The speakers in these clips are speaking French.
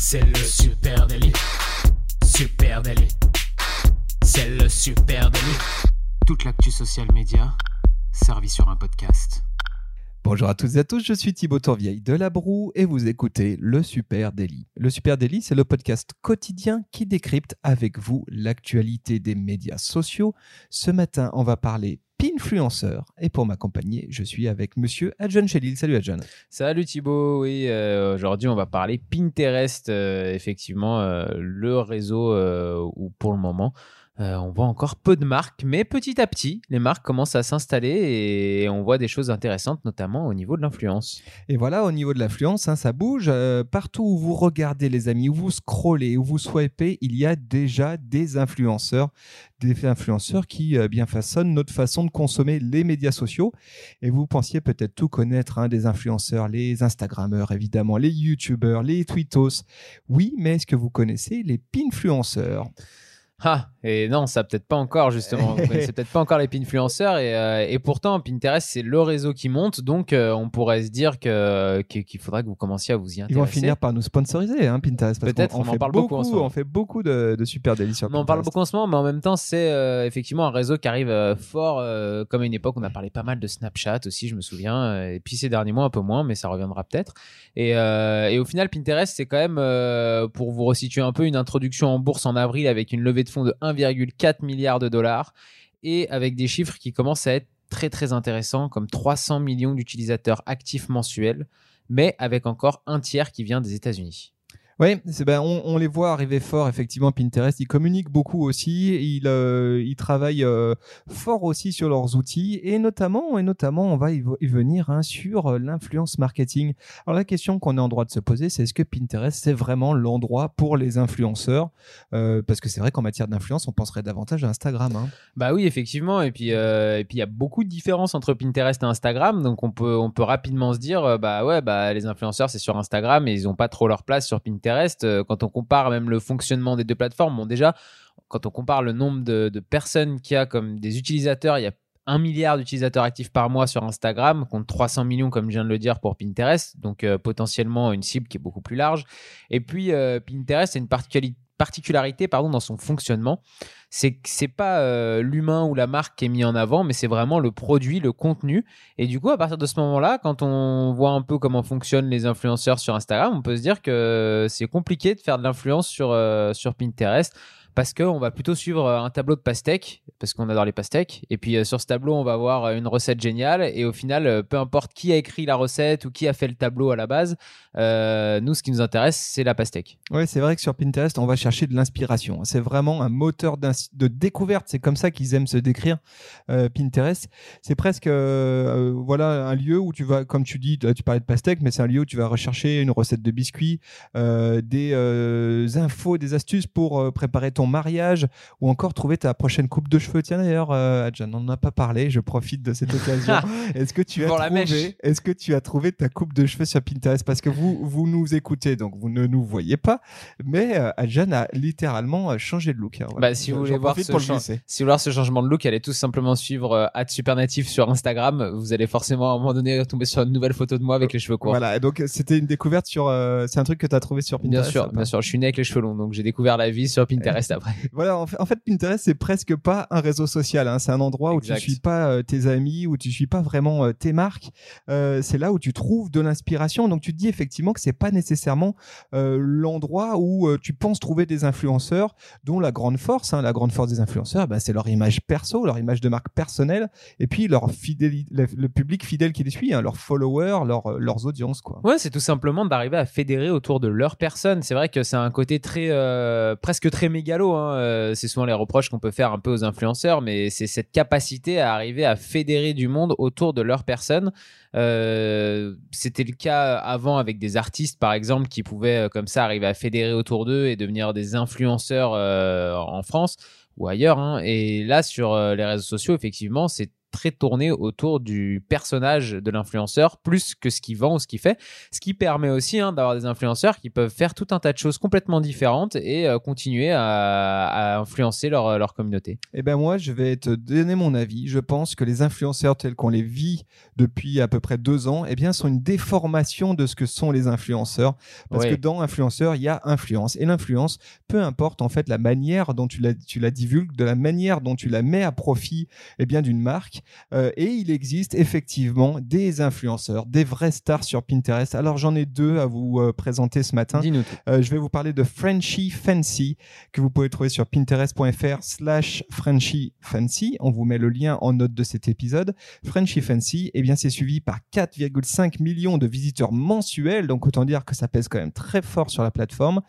C'est le super délit. Super délit. C'est le super délit. Toute l'actu social média servie sur un podcast. Bonjour à toutes et à tous, je suis Thibaut Tourvieille de La Broue et vous écoutez Le Super Daily. Le Super Daily, c'est le podcast quotidien qui décrypte avec vous l'actualité des médias sociaux. Ce matin, on va parler Pinfluenceur et pour m'accompagner, je suis avec monsieur Adjan Chelil. Salut Adjan. Salut Thibaut, oui, euh, aujourd'hui on va parler Pinterest, euh, effectivement, euh, le réseau où pour le moment euh, on voit encore peu de marques, mais petit à petit, les marques commencent à s'installer et on voit des choses intéressantes, notamment au niveau de l'influence. Et voilà, au niveau de l'influence, hein, ça bouge. Euh, partout où vous regardez, les amis, où vous scrollez, où vous swipez, il y a déjà des influenceurs, des influenceurs qui euh, bien façonnent notre façon de consommer les médias sociaux. Et vous pensiez peut-être tout connaître hein, des influenceurs, les Instagrammeurs, évidemment, les YouTubeurs, les Twittos. Oui, mais est-ce que vous connaissez les Pinfluenceurs? Ah, et non, ça peut-être pas encore, justement. c'est peut-être pas encore les Pinfluenceurs. Et, euh, et pourtant, Pinterest, c'est le réseau qui monte. Donc, euh, on pourrait se dire que, qu'il faudrait que vous commenciez à vous y intéresser. Ils vont finir par nous sponsoriser, hein, Pinterest. Peut-être, on, en parle beaucoup, en ce moment. On fait beaucoup de, super délits On en parle beaucoup en ce moment, mais en même temps, c'est euh, effectivement un réseau qui arrive fort. comme à une époque, on a parlé pas mal de Snapchat aussi, je me souviens. Et puis, ces derniers mois, un peu moins, mais ça reviendra peut-être. Et, et au final, Pinterest, c'est quand même, pour vous resituer un peu, une introduction en bourse en avril avec une levée de fonds de 1,4 milliard de dollars et avec des chiffres qui commencent à être très très intéressants comme 300 millions d'utilisateurs actifs mensuels, mais avec encore un tiers qui vient des États-Unis. Oui, ben, on, les voit arriver fort, effectivement, Pinterest. Ils communiquent beaucoup aussi. Ils, euh, travaillent euh, fort aussi sur leurs outils. Et notamment, et notamment on va y, venir hein, sur euh, l'influence marketing. Alors, la question qu'on est en droit de se poser, c'est est-ce que Pinterest, c'est vraiment l'endroit pour les influenceurs? Parce que c'est vrai qu'en matière d'influence, on penserait davantage à Instagram. Hein. Bah oui, effectivement. Et puis, et puis, il y a beaucoup de différences entre Pinterest et Instagram. Donc, on peut, on peut rapidement se dire, bah ouais, bah, les influenceurs, c'est sur Instagram et ils n'ont pas trop leur place sur Pinterest. Euh, quand on compare même le fonctionnement des deux plateformes, bon déjà, quand on compare le nombre de, personnes qu'il y a comme des utilisateurs, il y a un milliard d'utilisateurs actifs par mois sur Instagram, contre 300 millions, comme je viens de le dire, pour Pinterest. Donc, euh, potentiellement une cible qui est beaucoup plus large. Et puis, euh, Pinterest, c'est une particularité particularité pardon, dans son fonctionnement, c'est que c'est pas euh, l'humain ou la marque qui est mis en avant, mais c'est vraiment le produit, le contenu. Et du coup, à partir de ce moment-là, quand on voit un peu comment fonctionnent les influenceurs sur Instagram, on peut se dire que c'est compliqué de faire de l'influence sur, euh, sur Pinterest parce qu'on va plutôt suivre euh, un tableau de pastèques, parce qu'on adore les pastèques. Et puis euh, sur ce tableau, on va avoir euh, une recette géniale. Et au final, peu importe qui a écrit la recette ou qui a fait le tableau à la base, nous, ce qui nous intéresse, c'est la pastèque. Oui, c'est vrai que sur Pinterest, on va chercher de l'inspiration. C'est vraiment un moteur de découverte. C'est comme ça qu'ils aiment se décrire. Pinterest, c'est presque voilà un lieu où tu vas, comme tu dis, tu parlais de pastèques, mais c'est un lieu où tu vas rechercher une recette de biscuits, des infos, des astuces pour préparer ton mariage ou encore trouver ta prochaine coupe de cheveux. Tiens d'ailleurs, euh, Adjan, on n'en a pas parlé, je profite de cette occasion. Est-ce que tu as trouvé, est-ce que tu as trouvé ta coupe de cheveux sur Pinterest? Parce que vous, vous nous écoutez, donc vous ne nous voyez pas, mais euh, Adjan a littéralement euh, changé de look. Hein, bah, si, vous voulez voir ce si vous voulez voir ce changement de look, allez tout simplement suivre euh, @supernatif sur Instagram. Vous allez forcément à un moment donné tomber sur une nouvelle photo de moi avec les cheveux courts. Voilà, donc c'était une découverte sur. c'est un truc que tu as trouvé sur Pinterest. Bien sûr, bien sûr. Je suis né avec les cheveux longs, donc j'ai découvert la vie sur Pinterest après. Voilà, en fait, Pinterest, c'est presque pas un réseau social. Hein. C'est un endroit où tu suis pas euh, tes amis, où tu suis pas vraiment euh, tes marques. Euh, c'est là où tu trouves de l'inspiration. Donc, tu te dis effectivement que c'est pas nécessairement l'endroit où tu penses trouver des influenceurs, dont la grande force, hein, la grande force des influenceurs, bah, c'est leur image perso, leur image de marque personnelle, et puis leur fidélité, le, public fidèle qui les suit, hein, leurs followers, leurs audiences, quoi. Ouais, c'est tout simplement d'arriver à fédérer autour de leur personne. C'est vrai que c'est un côté très, presque très Hein, euh, c'est souvent les reproches qu'on peut faire un peu aux influenceurs, mais c'est cette capacité à arriver à fédérer du monde autour de leur personne. Euh, c'était le cas avant avec des artistes, par exemple, qui pouvaient euh, comme ça arriver à fédérer autour d'eux et devenir des influenceurs en France ou ailleurs. Hein. Et là, sur les réseaux sociaux, effectivement, c'est très tourné autour du personnage de l'influenceur plus que ce qu'il vend ou ce qu'il fait. Ce qui permet aussi hein, d'avoir des influenceurs qui peuvent faire tout un tas de choses complètement différentes et euh, continuer à, influencer leur, leur communauté. Eh ben moi, je vais te donner mon avis. Je pense que les influenceurs tels qu'on les vit depuis à peu près deux ans, eh bien, sont une déformation de ce que sont les influenceurs. Parce que dans influenceur, il y a influence. Et l'influence, peu importe en fait la manière dont tu la, tu la divulgues, de la manière dont tu la mets à profit eh bien d'une marque. Euh, et il existe effectivement des influenceurs, des vrais stars sur Pinterest. Alors j'en ai deux à vous euh, présenter ce matin. Euh, je vais vous parler de Frenchy Fancy que vous pouvez trouver sur pinterest.fr slash Frenchy Fancy. On vous met le lien en note de cet épisode. Frenchy Fancy, eh bien c'est suivi par 4,5 millions de visiteurs mensuels. Donc autant dire que ça pèse quand même très fort sur la plateforme.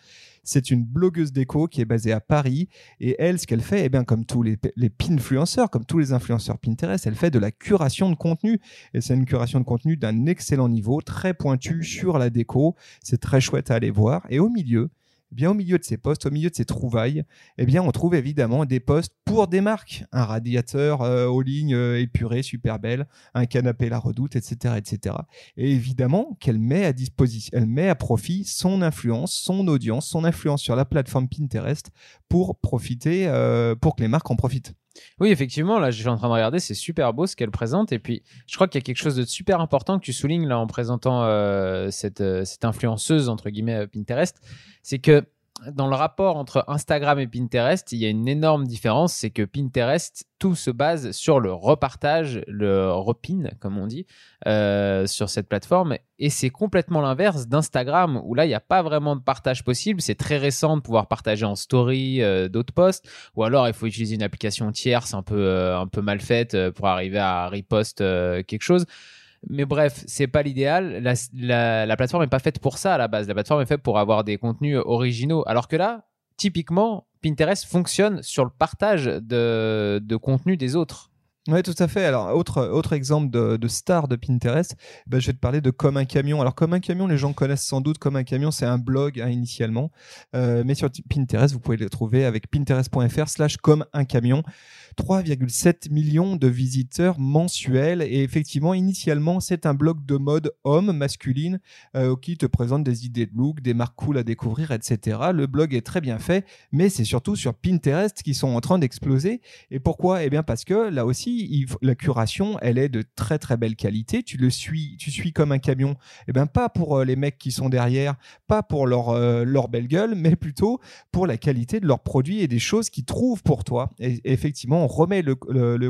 C'est une blogueuse déco qui est basée à Paris. Et elle, ce qu'elle fait, eh bien, comme tous les, pinfluenceurs, comme tous les influenceurs Pinterest, elle fait de la curation de contenu. Et c'est une curation de contenu d'un excellent niveau, très pointu sur la déco. C'est très chouette à aller voir. Et au milieu, eh bien, au milieu de ces postes, au milieu de ces trouvailles, eh on trouve évidemment des postes pour des marques. Un radiateur euh, aux lignes euh, super belle, un canapé La Redoute, etc., etc. Et évidemment qu'elle met à disposition, elle met à profit son influence, son audience, son influence sur la plateforme Pinterest pour profiter, euh, pour que les marques en profitent. Oui, effectivement, là, je suis en train de regarder, c'est super beau ce qu'elle présente. Et puis, je crois qu'il y a quelque chose de super important que tu soulignes là en présentant euh, cette, euh, cette, influenceuse, entre guillemets, Pinterest. C'est que dans le rapport entre Instagram et Pinterest, il y a une énorme différence, c'est que Pinterest, tout se base sur le repartage, le repin, comme on dit, euh, sur cette plateforme. Et c'est complètement l'inverse d'Instagram, où là, il n'y a pas vraiment de partage possible. C'est très récent de pouvoir partager en story euh, d'autres posts, ou alors il faut utiliser une application tierce un peu, euh, un peu mal faite pour arriver à repost quelque chose. Mais bref, c'est pas l'idéal. La, plateforme n'est pas faite pour ça à la base. La plateforme est faite pour avoir des contenus originaux. Alors que là, typiquement, Pinterest fonctionne sur le partage de, de contenu des autres. Oui, tout à fait. Alors, autre, autre exemple de, star de Pinterest, ben, je vais te parler de Comme un camion. Alors, Comme un camion, les gens connaissent sans doute Comme un camion, c'est un blog hein, initialement. Euh, mais sur Pinterest, vous pouvez le trouver avec pinterest.fr slash comme un camion. 3,7 millions de visiteurs mensuels. Et effectivement, initialement, c'est un blog de mode homme, masculine, euh, qui te présente des idées de look, des marques cool à découvrir, etc. Le blog est très bien fait, mais c'est surtout sur Pinterest qui sont en train d'exploser. Et pourquoi? Eh bien, parce que là aussi, la curation, elle est de très très belle qualité. Tu le suis, tu suis comme un camion. Eh bien, pas pour euh, les mecs qui sont derrière, pas pour leur, euh, leur belle gueule, mais plutôt pour la qualité de leurs produits et des choses qu'ils trouvent pour toi. Et, effectivement, remet le,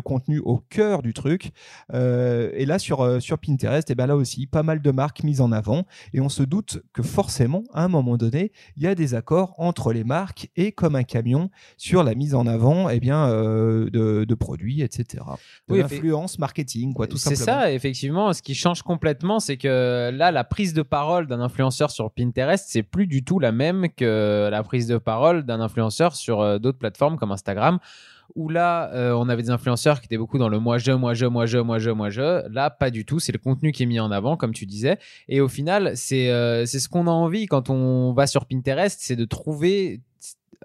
contenu au cœur du truc. Euh, et là, sur, euh, sur Pinterest, et ben là aussi, pas mal de marques mises en avant. Et on se doute que forcément, à un moment donné, il y a des accords entre les marques et comme un camion sur la mise en avant et eh bien, euh, de, produits, etc. De l'influence marketing, quoi, tout simplement. C'est ça, effectivement. Ce qui change complètement, c'est que là, la prise de parole d'un influenceur sur Pinterest, c'est plus du tout la même que la prise de parole d'un influenceur sur d'autres plateformes comme Instagram où là, euh, on avait des influenceurs qui étaient beaucoup dans le moi je, moi je, moi je, moi je, moi je. Là, pas du tout. C'est le contenu qui est mis en avant, comme tu disais. Et au final, c'est euh, ce qu'on a envie quand on va sur Pinterest, c'est de trouver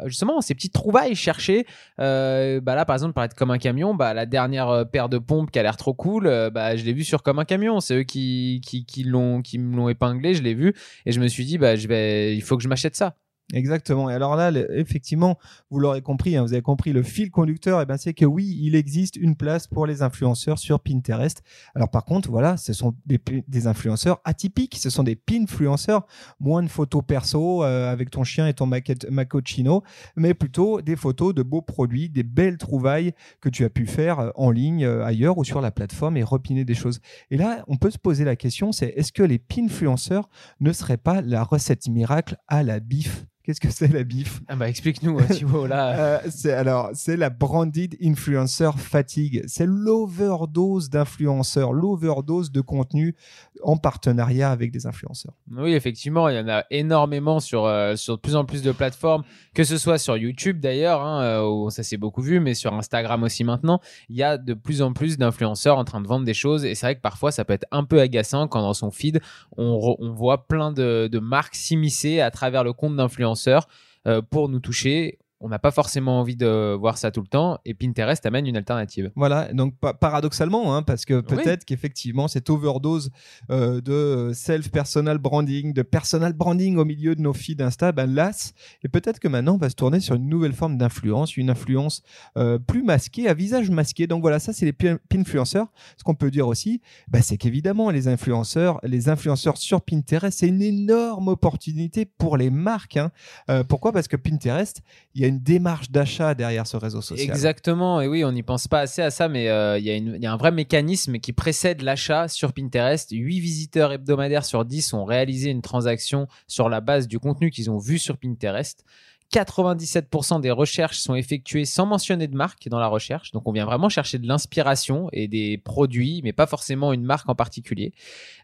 justement ces petites trouvailles chercher euh, bah là par exemple pour être comme un camion bah la dernière paire de pompes qui a l'air trop cool bah je l'ai vu sur comme un camion c'est eux qui qui, qui l'ont qui me l'ont épinglé je l'ai vu et je me suis dit bah je vais il faut que je m'achète ça Exactement. Et alors là, effectivement, vous l'aurez compris, hein, vous avez compris le fil conducteur, et eh ben c'est que oui, il existe une place pour les influenceurs sur Pinterest. Alors par contre, voilà, ce sont des, influenceurs atypiques, ce sont des pinfluenceurs, moins de photos perso euh, avec ton chien et ton macocino, mais plutôt des photos de beaux produits, des belles trouvailles que tu as pu faire euh, en ligne euh, ailleurs ou sur la plateforme et repiner des choses. Et là, on peut se poser la question, c'est est-ce que les pinfluenceurs ne seraient pas la recette miracle à la bif Qu'est-ce que c'est la BIF? Ah bah Explique-nous, hein, Thibaut. Là. euh, c'est, alors, c'est la branded influencer fatigue. C'est l'overdose d'influenceurs, l'overdose de contenu en partenariat avec des influenceurs. Oui, effectivement, il y en a énormément sur, euh, sur de plus en plus de plateformes, que ce soit sur YouTube d'ailleurs, hein, euh, où ça s'est beaucoup vu, mais sur Instagram aussi maintenant. Il y a de plus en plus d'influenceurs en train de vendre des choses. Et c'est vrai que parfois, ça peut être un peu agaçant quand dans son feed, on, on voit plein de, de marques s'immiscer à travers le compte d'influenceurs euh, pour nous toucher on n'a pas forcément envie de voir ça tout le temps et Pinterest amène une alternative. Voilà, donc paradoxalement, hein, parce que peut-être qu'effectivement cette overdose euh, de self-personal branding, de personal branding au milieu de nos feeds Insta, ben lasse. Et peut-être que maintenant on va se tourner sur une nouvelle forme d'influence, une influence euh, plus masquée, à visage masqué. Donc voilà, ça c'est les pinfluenceurs. Ce qu'on peut dire aussi, ben, c'est qu'évidemment les influenceurs, les influenceurs sur Pinterest, c'est une énorme opportunité pour les marques. Hein. Euh, pourquoi? Parce que Pinterest, il y a une démarche d'achat derrière ce réseau social. Exactement, et oui, on n'y pense pas assez à ça, mais euh, il y, a un vrai mécanisme qui précède l'achat sur Pinterest. 8 visiteurs hebdomadaires sur 10 ont réalisé une transaction sur la base du contenu qu'ils ont vu sur Pinterest. 97% des recherches sont effectuées sans mentionner de marque dans la recherche. Donc on vient vraiment chercher de l'inspiration et des produits, mais pas forcément une marque en particulier.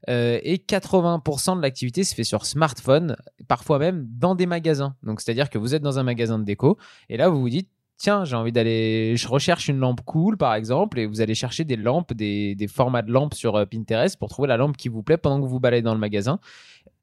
Euh, et 80% de l'activité se fait sur smartphone, parfois même dans des magasins. Donc c'est-à-dire que vous êtes dans un magasin de déco et là vous vous dites tiens, j'ai envie d'aller, je recherche une lampe cool par exemple, et vous allez chercher des lampes, des, des formats de lampes sur euh, Pinterest pour trouver la lampe qui vous plaît pendant que vous baladez dans le magasin.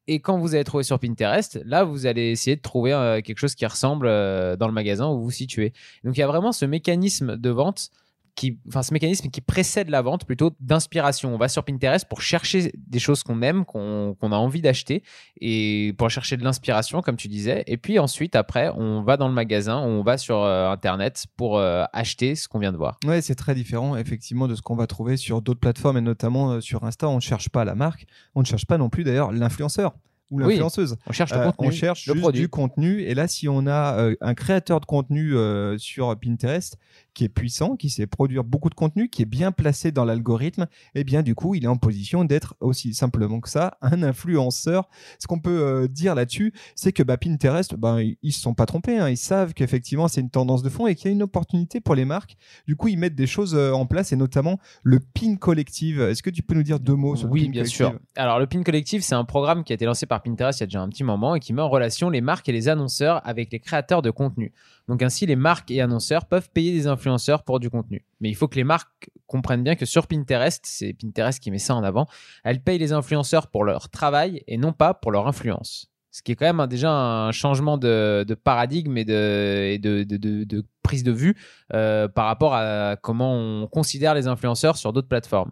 Et quand vous allez trouver sur Pinterest, là, vous allez essayer de trouver euh, quelque chose qui ressemble euh, dans le magasin où vous vous situez. Donc, il y a vraiment ce mécanisme de vente qui, enfin, ce mécanisme qui précède la vente plutôt d'inspiration. On va sur Pinterest pour chercher des choses qu'on aime, qu'on a envie d'acheter et pour chercher de l'inspiration, comme tu disais. Et puis ensuite, après, on va dans le magasin, on va sur euh, Internet pour acheter ce qu'on vient de voir. Ouais, c'est très différent effectivement de ce qu'on va trouver sur d'autres plateformes et notamment sur Insta. On ne cherche pas la marque, on ne cherche pas non plus d'ailleurs l'influenceur ou l'influenceuse. on cherche le euh, contenu. on cherche du contenu. Et là, si on a euh, un créateur de contenu euh, sur Pinterest qui est puissant, qui sait produire beaucoup de contenu, qui est bien placé dans l'algorithme, et eh bien du coup, il est en position d'être aussi simplement que ça un influenceur. Ce qu'on peut dire là-dessus, c'est que bah, Pinterest, bah, ils se sont pas trompés. Hein. Ils savent qu'effectivement, c'est une tendance de fond et qu'il y a une opportunité pour les marques. Du coup, ils mettent des choses en place et notamment le Pin Collective. Est-ce que tu peux nous dire deux mots sur oui, le Pin bien sûr. Alors, le Pin Collective, c'est un programme qui a été lancé par Pinterest il y a déjà un petit moment et qui met en relation les marques et les annonceurs avec les créateurs de contenu. Donc ainsi, les marques et annonceurs peuvent payer des influenceurs pour du contenu. Mais il faut que les marques comprennent bien que sur Pinterest, c'est Pinterest qui met ça en avant, elles payent les influenceurs pour leur travail et non pas pour leur influence. Ce qui est quand même déjà un changement de, paradigme et de, prise de vue euh, par rapport à comment on considère les influenceurs sur d'autres plateformes.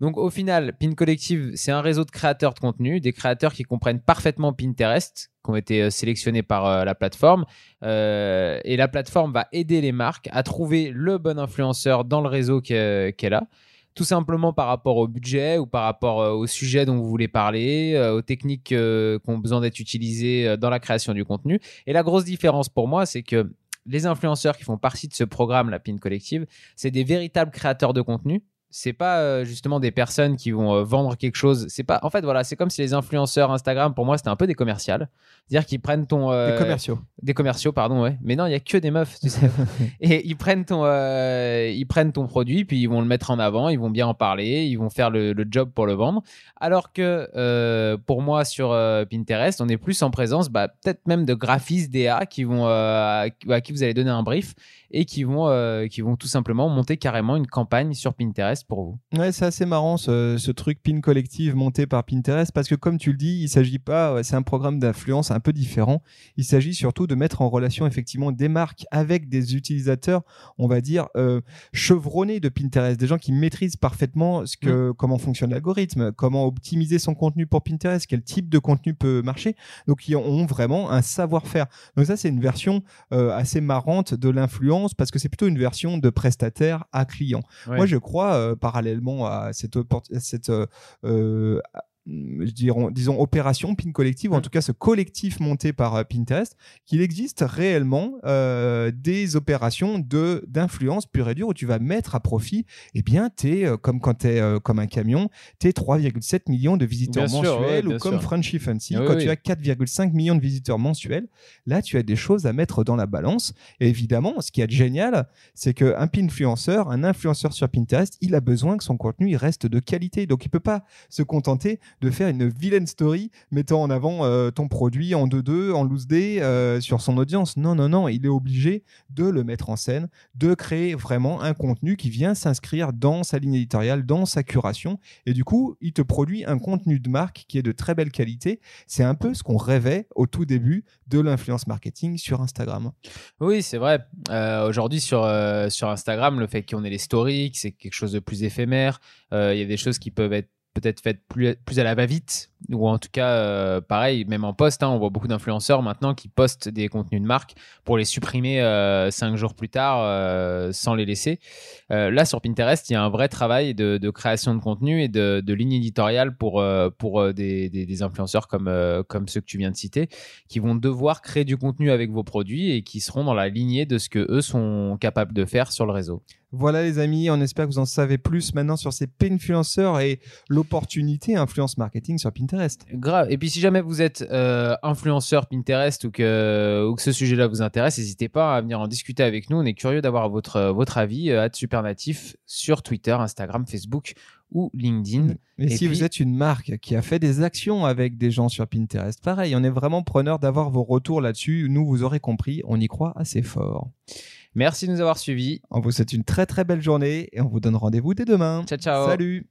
Donc au final, Pin Collective, c'est un réseau de créateurs de contenu, des créateurs qui comprennent parfaitement Pinterest, qui ont été euh, sélectionnés par euh, la plateforme. Euh, et la plateforme va aider les marques à trouver le bon influenceur dans le réseau qu'elle a tout simplement par rapport au budget ou par rapport au sujet dont vous voulez parler, aux techniques qui ont besoin d'être utilisées dans la création du contenu. Et la grosse différence pour moi, c'est que les influenceurs qui font partie de ce programme, la PIN Collective, c'est des véritables créateurs de contenu c'est pas euh, justement des personnes qui vont euh, vendre quelque chose. C'est pas. En fait, voilà, c'est comme si les influenceurs Instagram, pour moi, c'était un peu des commerciales. C'est-à-dire qu'ils prennent ton. Euh, des commerciaux. Des commerciaux, pardon, ouais. Mais non, il y a que des meufs, tu sais. et ils prennent ton, ils prennent ton produit, puis ils vont le mettre en avant, ils vont bien en parler, ils vont faire le, job pour le vendre. Alors que pour moi, sur Pinterest, on est plus en présence, bah, peut-être même de graphistes DA qui vont, à qui vous allez donner un brief et qui vont, qui vont tout simplement monter carrément une campagne sur Pinterest pour vous. Ouais, c'est assez marrant ce, truc pin collective monté par Pinterest parce que comme tu le dis, il s'agit pas, c'est un programme d'influence un peu différent. Il s'agit surtout de mettre en relation effectivement des marques avec des utilisateurs, on va dire euh, chevronnés de Pinterest, des gens qui maîtrisent parfaitement ce que, mm. comment fonctionne l'algorithme, comment optimiser son contenu pour Pinterest, quel type de contenu peut marcher. Donc ils ont vraiment un savoir-faire. Donc ça c'est une version euh, assez marrante de l'influence parce que c'est plutôt une version de prestataire à client. Moi je crois euh, parallèlement à cette, cette euh, euh, disons, opération PIN collective, ou en mm. tout cas ce collectif monté par euh, Pinterest, qu'il existe réellement euh, des opérations de d'influence pure et dure où tu vas mettre à profit, eh bien, es, euh, comme quand tu es comme un camion, tu 3,7 millions de visiteurs mensuels, ou comme Frenchy Fancy, ah quand tu as 4,5 millions de visiteurs mensuels, là, tu as des choses à mettre dans la balance. Et évidemment, ce qui est génial, c'est qu'un influenceur, un influenceur sur Pinterest, il a besoin que son contenu il reste de qualité. Donc, il peut pas se contenter de faire une vilaine story mettant en avant euh, ton produit en 2-2, en loose day euh, sur son audience. Non, non, non, il est obligé de le mettre en scène, de créer vraiment un contenu qui vient s'inscrire dans sa ligne éditoriale, dans sa curation. Et du coup, il te produit un contenu de marque qui est de très belle qualité. C'est un peu ce qu'on rêvait au tout début de l'influence marketing sur Instagram. Oui, c'est vrai. Euh, aujourd'hui, sur, sur Instagram, le fait qu'on ait les stories, que c'est quelque chose de plus éphémère, il y a des choses qui peuvent être peut-être faites plus, plus à la va-vite, ou en tout cas, euh, pareil, même en post, hein, on voit beaucoup d'influenceurs maintenant qui postent des contenus de marque pour les supprimer euh, cinq jours plus tard euh, sans les laisser. Là, sur Pinterest, il y a un vrai travail de, création de contenu et de, ligne éditoriale pour, pour des, influenceurs comme, comme ceux que tu viens de citer, qui vont devoir créer du contenu avec vos produits et qui seront dans la lignée de ce que eux sont capables de faire sur le réseau. Voilà les amis, on espère que vous en savez plus maintenant sur ces pinfluenceurs et l'opportunité influence marketing sur Pinterest. Grave. Et puis si jamais vous êtes euh, influenceur Pinterest ou que, ou que ce sujet-là vous intéresse, n'hésitez pas à venir en discuter avec nous. On est curieux d'avoir votre, votre avis à Supernatif sur Twitter, Instagram, Facebook ou LinkedIn. Et, Et si puis- vous êtes une marque qui a fait des actions avec des gens sur Pinterest, pareil, on est vraiment preneur d'avoir vos retours là-dessus. Nous, vous aurez compris, on y croit assez fort. Merci de nous avoir suivis. On vous souhaite une très très belle journée et on vous donne rendez-vous dès demain. Ciao, ciao. Salut